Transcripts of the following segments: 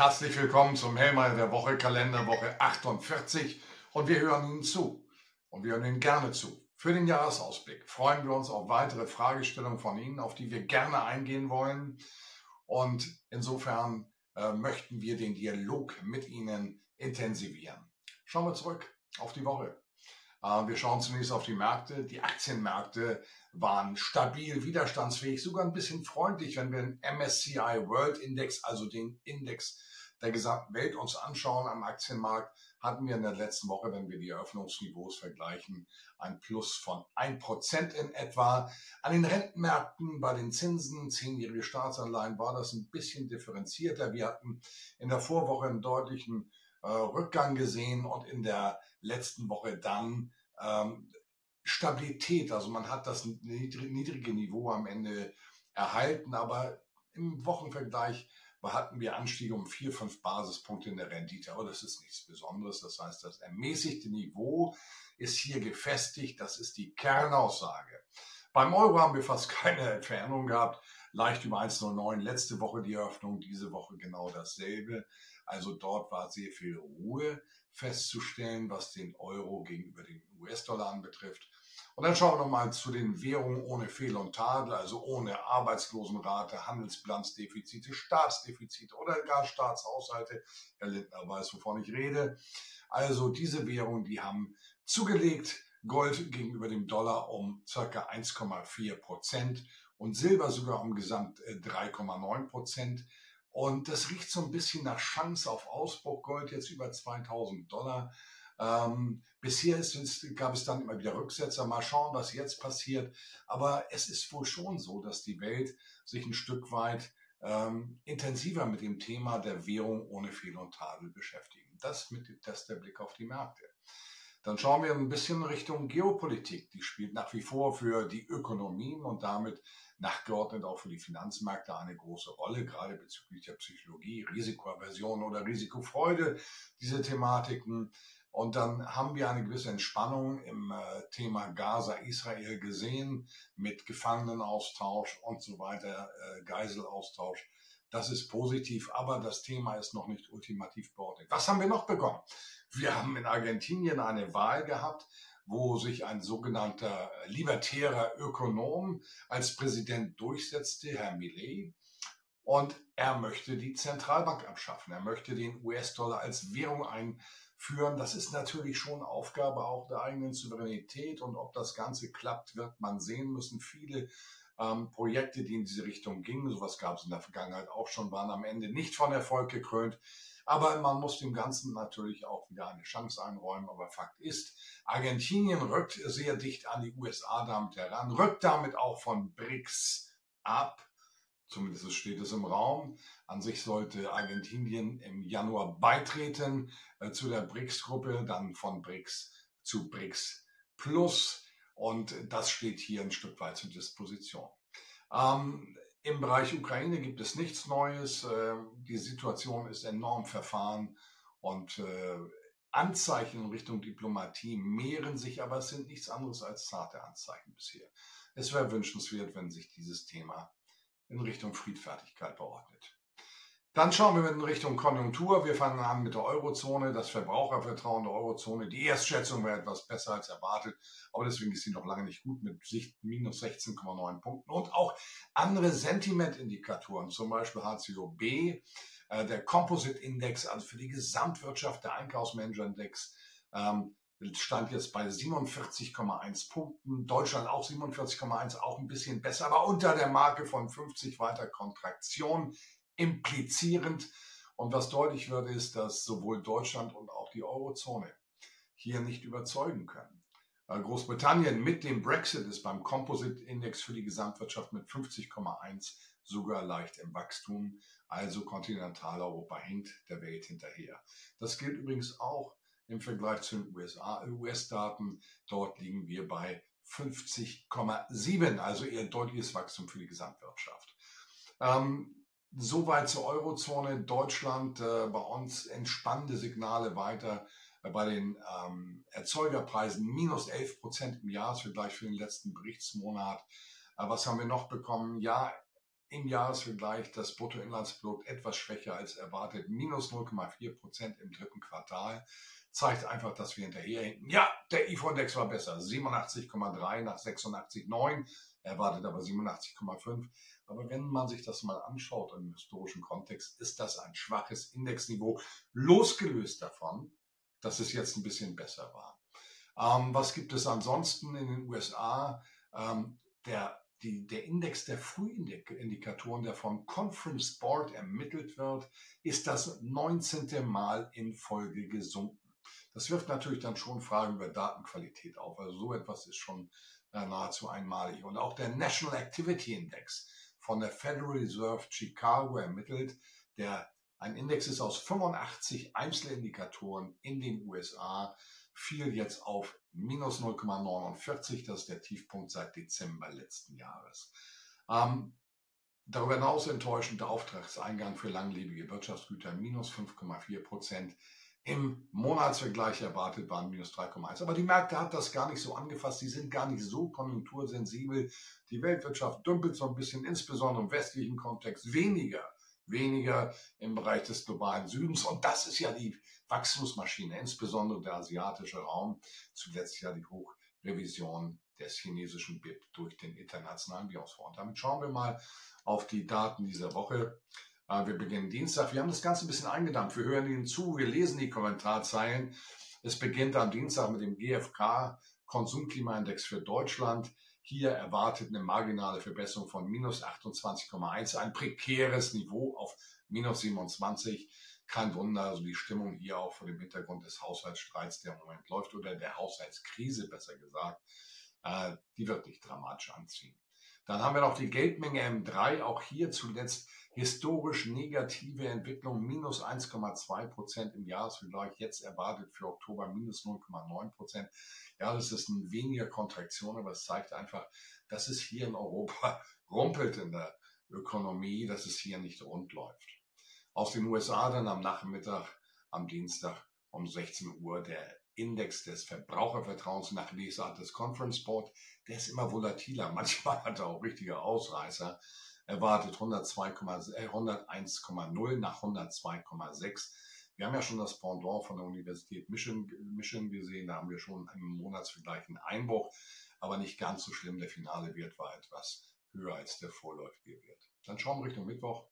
Herzlich willkommen zum Hellmeier der Woche, Kalenderwoche 48 und wir hören Ihnen zu und wir hören Ihnen gerne zu. Für den Jahresausblick freuen wir uns auf weitere Fragestellungen von Ihnen, auf die wir gerne eingehen wollen und insofern äh, möchten wir den Dialog mit Ihnen intensivieren. Schauen wir zurück auf die Woche. Äh, wir schauen zunächst auf die Märkte. Die Aktienmärkte waren stabil, widerstandsfähig, sogar ein bisschen freundlich, wenn wir den MSCI World Index, also den Index der gesamten Welt uns anschauen am Aktienmarkt, hatten wir in der letzten Woche, wenn wir die Eröffnungsniveaus vergleichen, ein Plus von 1% in etwa. An den Rentenmärkten, bei den Zinsen, zehnjährige Staatsanleihen, war das ein bisschen differenzierter. Wir hatten in der Vorwoche einen deutlichen äh, Rückgang gesehen und in der letzten Woche dann ähm, Stabilität. Also man hat das niedrige Niveau am Ende erhalten, aber im Wochenvergleich hatten wir Anstiege um vier, fünf Basispunkte in der Rendite. Aber das ist nichts Besonderes. Das heißt, das ermäßigte Niveau ist hier gefestigt. Das ist die Kernaussage. Beim Euro haben wir fast keine Veränderung gehabt. Leicht über 1,09. Letzte Woche die Eröffnung, diese Woche genau dasselbe. Also dort war sehr viel Ruhe festzustellen, was den Euro gegenüber den US-Dollar anbetrifft. Und dann schauen wir nochmal zu den Währungen ohne Fehl und Tadel, also ohne Arbeitslosenrate, Handelsbilanzdefizite, Staatsdefizite oder gar Staatshaushalte. Herr Lindner weiß, wovon ich rede. Also diese Währungen, die haben zugelegt. Gold gegenüber dem Dollar um circa 1,4 Prozent und Silber sogar um gesamt 3,9 äh, Prozent. Und das riecht so ein bisschen nach Chance auf Ausbruch. Gold jetzt über 2000 Dollar. Ähm, bisher ist, gab es dann immer wieder Rücksetzer. Mal schauen, was jetzt passiert. Aber es ist wohl schon so, dass die Welt sich ein Stück weit ähm, intensiver mit dem Thema der Währung ohne Fehl und Tadel beschäftigen. Das, mit, das der Blick auf die Märkte. Dann schauen wir ein bisschen Richtung Geopolitik. Die spielt nach wie vor für die Ökonomien und damit nachgeordnet auch für die Finanzmärkte eine große Rolle, gerade bezüglich der Psychologie, Risikoaversion oder Risikofreude, diese Thematiken. Und dann haben wir eine gewisse Entspannung im äh, Thema Gaza-Israel gesehen mit Gefangenenaustausch und so weiter, äh, Geiselaustausch. Das ist positiv, aber das Thema ist noch nicht ultimativ beordnet. Was haben wir noch bekommen? Wir haben in Argentinien eine Wahl gehabt, wo sich ein sogenannter libertärer Ökonom als Präsident durchsetzte, Herr Millet. Und er möchte die Zentralbank abschaffen. Er möchte den US-Dollar als Währung einführen. Das ist natürlich schon Aufgabe auch der eigenen Souveränität. Und ob das Ganze klappt, wird man sehen müssen. Viele ähm, Projekte, die in diese Richtung gingen, sowas gab es in der Vergangenheit auch schon, waren am Ende nicht von Erfolg gekrönt. Aber man muss dem Ganzen natürlich auch wieder eine Chance einräumen. Aber Fakt ist, Argentinien rückt sehr dicht an die USA damit heran, rückt damit auch von BRICS ab. Zumindest steht es im Raum. An sich sollte Argentinien im Januar beitreten äh, zu der BRICS-Gruppe, dann von BRICS zu BRICS Plus. Und das steht hier ein Stück weit zur Disposition. Ähm, Im Bereich Ukraine gibt es nichts Neues. Äh, die Situation ist enorm verfahren und äh, Anzeichen in Richtung Diplomatie mehren sich, aber es sind nichts anderes als zarte Anzeichen bisher. Es wäre wünschenswert, wenn sich dieses Thema in Richtung Friedfertigkeit beordnet. Dann schauen wir in Richtung Konjunktur. Wir fangen an mit der Eurozone, das Verbrauchervertrauen der Eurozone. Die Erstschätzung wäre etwas besser als erwartet, aber deswegen ist sie noch lange nicht gut mit minus 16,9 Punkten. Und auch andere Sentimentindikatoren, zum Beispiel HCOB, äh, der Composite Index, also für die Gesamtwirtschaft, der Einkaufsmanager-Index, ähm, stand jetzt bei 47,1 Punkten. Deutschland auch 47,1, auch ein bisschen besser, aber unter der Marke von 50 weiter Kontraktion implizierend. Und was deutlich wird, ist, dass sowohl Deutschland und auch die Eurozone hier nicht überzeugen können. Großbritannien mit dem Brexit ist beim Composite Index für die Gesamtwirtschaft mit 50,1 sogar leicht im Wachstum. Also Kontinentaleuropa hinkt der Welt hinterher. Das gilt übrigens auch im Vergleich zu den US-Daten. Dort liegen wir bei 50,7, also eher deutliches Wachstum für die Gesamtwirtschaft. Ähm, Soweit zur Eurozone. Deutschland äh, bei uns entspannende Signale weiter äh, bei den ähm, Erzeugerpreisen. Minus 11 Prozent im Jahresvergleich für den letzten Berichtsmonat. Äh, was haben wir noch bekommen? Ja, im Jahresvergleich das Bruttoinlandsprodukt etwas schwächer als erwartet, minus 0,4 Prozent im dritten Quartal. Zeigt einfach, dass wir hinterherhinken. Ja, der IFO-Index war besser, 87,3 nach 86,9, erwartet aber 87,5. Aber wenn man sich das mal anschaut im historischen Kontext, ist das ein schwaches Indexniveau, losgelöst davon, dass es jetzt ein bisschen besser war. Ähm, was gibt es ansonsten in den USA? Ähm, der, die, der Index der Frühindikatoren, der vom Conference Board ermittelt wird, ist das 19. Mal in Folge gesunken. Das wirft natürlich dann schon Fragen über Datenqualität auf. Also so etwas ist schon äh, nahezu einmalig. Und auch der National Activity Index von der Federal Reserve Chicago ermittelt, der ein Index ist aus 85 Einzelindikatoren in den USA, fiel jetzt auf minus 0,49. Das ist der Tiefpunkt seit Dezember letzten Jahres. Ähm, darüber hinaus enttäuschend der Auftragseingang für langlebige Wirtschaftsgüter minus 5,4 Prozent. Im Monatsvergleich erwartet waren minus 3,1. Aber die Märkte hat das gar nicht so angefasst. Die sind gar nicht so konjunktursensibel. Die Weltwirtschaft dümpelt so ein bisschen, insbesondere im westlichen Kontext, weniger weniger im Bereich des globalen Südens. Und das ist ja die Wachstumsmaschine, insbesondere der asiatische Raum. Zuletzt ja die Hochrevision des chinesischen BIP durch den Internationalen Währungsfonds. Damit schauen wir mal auf die Daten dieser Woche. Äh, wir beginnen Dienstag. Wir haben das Ganze ein bisschen eingedampft. Wir hören Ihnen zu, wir lesen die Kommentarzeilen. Es beginnt am Dienstag mit dem GfK Konsumklimaindex für Deutschland. Hier erwartet eine marginale Verbesserung von minus 28,1, ein prekäres Niveau auf minus 27. Kein Wunder, also die Stimmung hier auch vor dem Hintergrund des Haushaltsstreits, der im Moment läuft, oder der Haushaltskrise besser gesagt, äh, die wird nicht dramatisch anziehen. Dann haben wir noch die Geldmenge M3, auch hier zuletzt historisch negative Entwicklung, minus 1,2 Prozent im Jahresvergleich, jetzt erwartet für Oktober minus 0,9 Prozent. Ja, das ist ein weniger Kontraktion, aber es zeigt einfach, dass es hier in Europa rumpelt in der Ökonomie, dass es hier nicht rund läuft. Aus den USA dann am Nachmittag, am Dienstag um 16 Uhr der Index des Verbrauchervertrauens nach Lesart des Conference Board. Der ist immer volatiler. Manchmal hat er auch richtige Ausreißer. Erwartet 101,0 äh, nach 102,6. Wir haben ja schon das Pendant von der Universität Mission gesehen. Da haben wir schon im Monatsvergleich einen Einbruch, aber nicht ganz so schlimm. Der finale Wert war etwas höher als der vorläufige Wert. Dann schauen wir Richtung Mittwoch.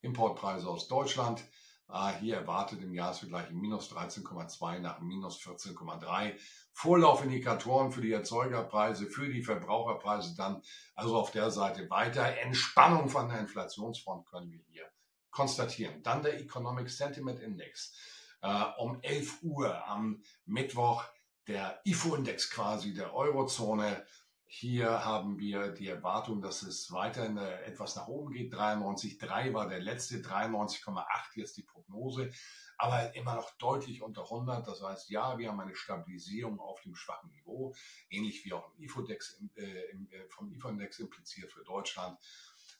Importpreise aus Deutschland. Ah, hier erwartet im Jahresvergleich minus 13,2 nach minus 14,3. Vorlaufindikatoren für die Erzeugerpreise, für die Verbraucherpreise dann also auf der Seite weiter. Entspannung von der Inflationsfront können wir hier konstatieren. Dann der Economic Sentiment Index. Äh, um 11 Uhr am Mittwoch der IFO-Index quasi der Eurozone. Hier haben wir die Erwartung, dass es weiterhin äh, etwas nach oben geht. 93,3 war der letzte, 93,8 jetzt die Prognose, aber immer noch deutlich unter 100. Das heißt, ja, wir haben eine Stabilisierung auf dem schwachen Niveau, ähnlich wie auch im IFO-Index, äh, äh, vom IFO-Index impliziert für Deutschland.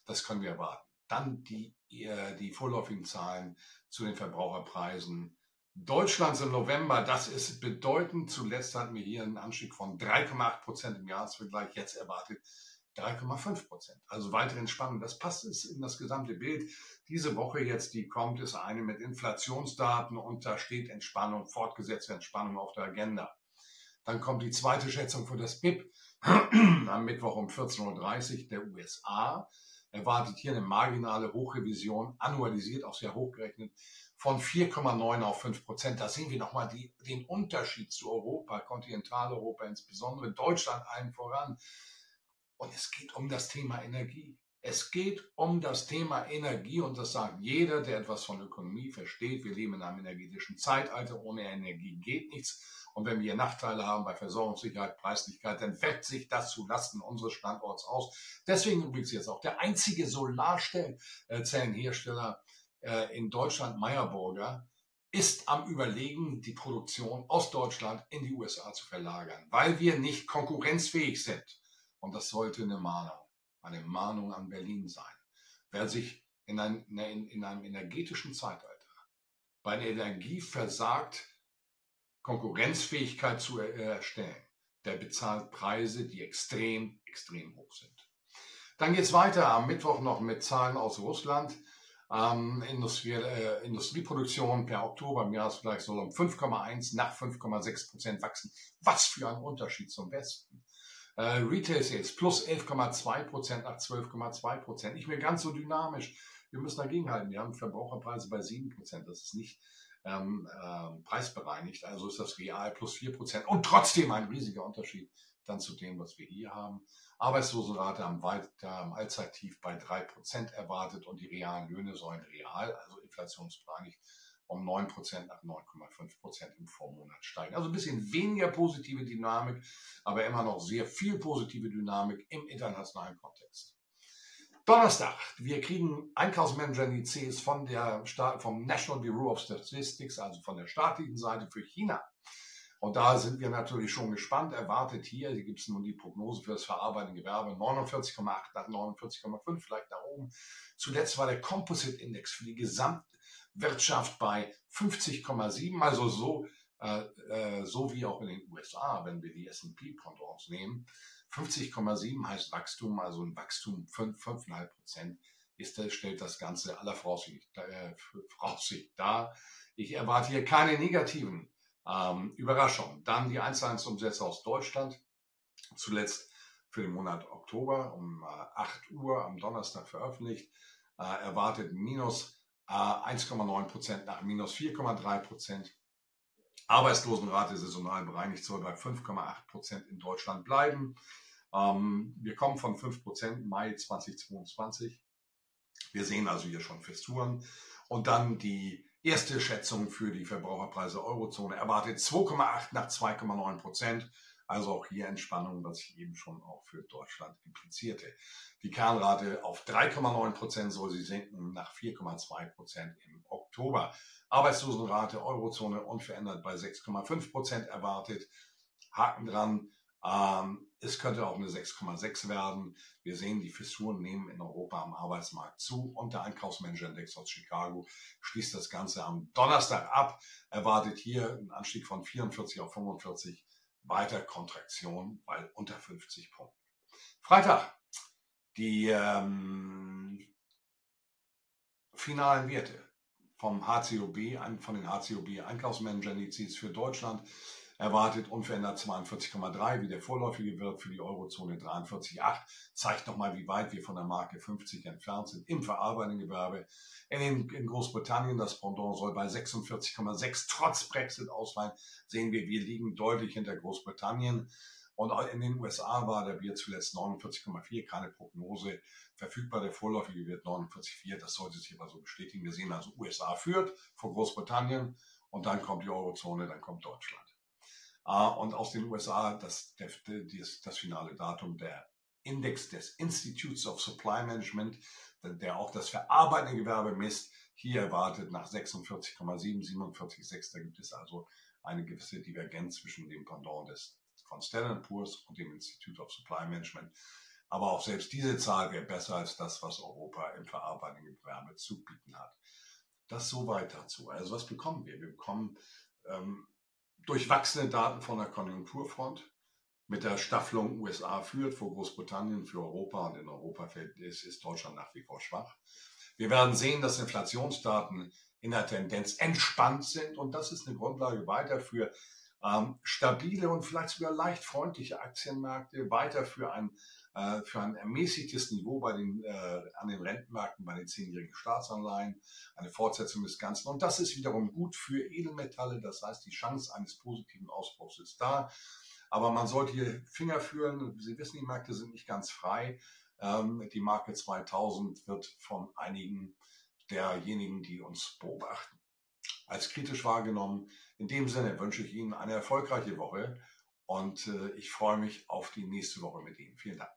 Das können wir erwarten. Dann die, die vorläufigen Zahlen zu den Verbraucherpreisen. Deutschlands im November, das ist bedeutend. Zuletzt hatten wir hier einen Anstieg von 3,8 Prozent im Jahresvergleich. Jetzt erwartet 3,5 Prozent. Also weitere Entspannung. Das passt in das gesamte Bild. Diese Woche jetzt, die kommt, ist eine mit Inflationsdaten und da steht Entspannung, fortgesetzte Entspannung auf der Agenda. Dann kommt die zweite Schätzung für das BIP am Mittwoch um 14.30 Uhr der USA erwartet hier eine marginale Hochrevision, annualisiert auch sehr hochgerechnet, von 4,9 auf 5 Prozent. Da sehen wir nochmal die, den Unterschied zu Europa, Kontinentaleuropa, insbesondere Deutschland allen voran. Und es geht um das Thema Energie. Es geht um das Thema Energie und das sagt jeder, der etwas von Ökonomie versteht. Wir leben in einem energetischen Zeitalter. Ohne Energie geht nichts. Und wenn wir Nachteile haben bei Versorgungssicherheit, Preislichkeit, dann wirkt sich das zu Lasten unseres Standorts aus. Deswegen übrigens jetzt auch der einzige Solarzellenhersteller äh, in Deutschland, Meyerburger, ist am Überlegen, die Produktion aus Deutschland in die USA zu verlagern, weil wir nicht konkurrenzfähig sind. Und das sollte eine Mahnung, eine Mahnung an Berlin sein. Wer sich in, ein, in, in einem energetischen Zeitalter bei der Energie versagt, Konkurrenzfähigkeit zu erstellen, der bezahlt Preise, die extrem, extrem hoch sind. Dann geht es weiter am Mittwoch noch mit Zahlen aus Russland. Ähm, Industrie, äh, Industrieproduktion per Oktober im Jahresvergleich soll um 5,1 nach 5,6 Prozent wachsen. Was für ein Unterschied zum Westen. Äh, Retail Sales plus 11,2 Prozent nach 12,2 Prozent. Nicht mehr ganz so dynamisch. Wir müssen dagegen halten. Wir haben Verbraucherpreise bei 7 Prozent. Das ist nicht ähm, äh, preisbereinigt. Also ist das real plus 4 Prozent und trotzdem ein riesiger Unterschied dann zu dem, was wir hier haben. Arbeitslosenrate am, weiter, am Allzeittief bei 3 Prozent erwartet und die realen Löhne sollen real, also inflationsbereinigt, um 9 Prozent nach 9,5 Prozent im Vormonat steigen. Also ein bisschen weniger positive Dynamik, aber immer noch sehr viel positive Dynamik im internationalen Kontext. Donnerstag, wir kriegen Einkaufsmanager-Indizes von vom National Bureau of Statistics, also von der staatlichen Seite für China. Und da sind wir natürlich schon gespannt. Erwartet hier, hier gibt es nun die Prognose für das verarbeitende Gewerbe 49,8 nach 49,5, vielleicht nach oben. Zuletzt war der Composite Index für die Gesamtwirtschaft bei 50,7, also so, äh, äh, so wie auch in den USA, wenn wir die S&P-Pendants nehmen. 50,7 heißt Wachstum, also ein Wachstum 5,5 Prozent ist, stellt das Ganze aller Voraussicht, äh, Voraussicht dar. Ich erwarte hier keine negativen ähm, Überraschungen. Dann die Einzelhandelsumsätze aus Deutschland, zuletzt für den Monat Oktober um äh, 8 Uhr am Donnerstag veröffentlicht, äh, erwartet minus äh, 1,9 Prozent nach minus 4,3 Prozent. Arbeitslosenrate saisonal bereinigt soll bei 5,8 Prozent in Deutschland bleiben. Ähm, wir kommen von 5% Mai 2022. Wir sehen also hier schon Festuren. Und dann die erste Schätzung für die Verbraucherpreise Eurozone erwartet 2,8 nach 2,9 Prozent. Also auch hier Entspannung, was ich eben schon auch für Deutschland implizierte. Die Kernrate auf 3,9 Prozent soll sie sinken nach 4,2 Prozent im Oktober. Arbeitslosenrate Eurozone unverändert bei 6,5 Prozent erwartet. Haken dran. Ähm, es könnte auch eine 6,6 werden. Wir sehen, die Fissuren nehmen in Europa am Arbeitsmarkt zu und der Einkaufsmanager-Index aus Chicago schließt das Ganze am Donnerstag ab, erwartet hier einen Anstieg von 44 auf 45, weiter Kontraktion bei unter 50 Punkten. Freitag, die ähm, finalen Werte vom HCOB, von den HCOB Einkaufsmanager-Indizes für Deutschland erwartet unverändert 42,3, wie der vorläufige Wert für die Eurozone 43,8, zeigt nochmal, wie weit wir von der Marke 50 entfernt sind im verarbeitenden Gewerbe. In, Großbritannien, das Pendant soll bei 46,6 trotz Brexit ausfallen, sehen wir, wir liegen deutlich hinter Großbritannien. Und in den USA war der Wert zuletzt 49,4, keine Prognose. Verfügbar der vorläufige Wert 49,4, das sollte sich aber so bestätigen. Wir sehen also, USA führt vor Großbritannien und dann kommt die Eurozone, dann kommt Deutschland. Ah, und aus den USA das, das, das finale Datum der Index des Institutes of Supply Management, der auch das verarbeitende Gewerbe misst. Hier erwartet nach 46,7, 47,6. Da gibt es also eine gewisse Divergenz zwischen dem Pendant des, von Standard Poor's und dem Institute of Supply Management. Aber auch selbst diese Zahl wäre besser als das, was Europa im verarbeitenden Gewerbe zu bieten hat. Das soweit dazu. Also was bekommen wir? Wir bekommen ähm, durchwachsene Daten von der Konjunkturfront mit der Staffelung USA führt vor Großbritannien, für Europa und in Europa ist, ist Deutschland nach wie vor schwach. Wir werden sehen, dass Inflationsdaten in der Tendenz entspannt sind und das ist eine Grundlage weiter für ähm, stabile und vielleicht sogar leicht freundliche Aktienmärkte, weiter für ein äh, für ein ermäßigtes Niveau bei den, äh, an den Rentenmärkten bei den zehnjährigen Staatsanleihen, eine Fortsetzung des Ganzen. Und das ist wiederum gut für Edelmetalle. Das heißt, die Chance eines positiven Ausbruchs ist da. Aber man sollte hier Finger führen. Sie wissen, die Märkte sind nicht ganz frei. Ähm, die Marke 2000 wird von einigen derjenigen, die uns beobachten, als kritisch wahrgenommen. In dem Sinne wünsche ich Ihnen eine erfolgreiche Woche und äh, ich freue mich auf die nächste Woche mit Ihnen. Vielen Dank.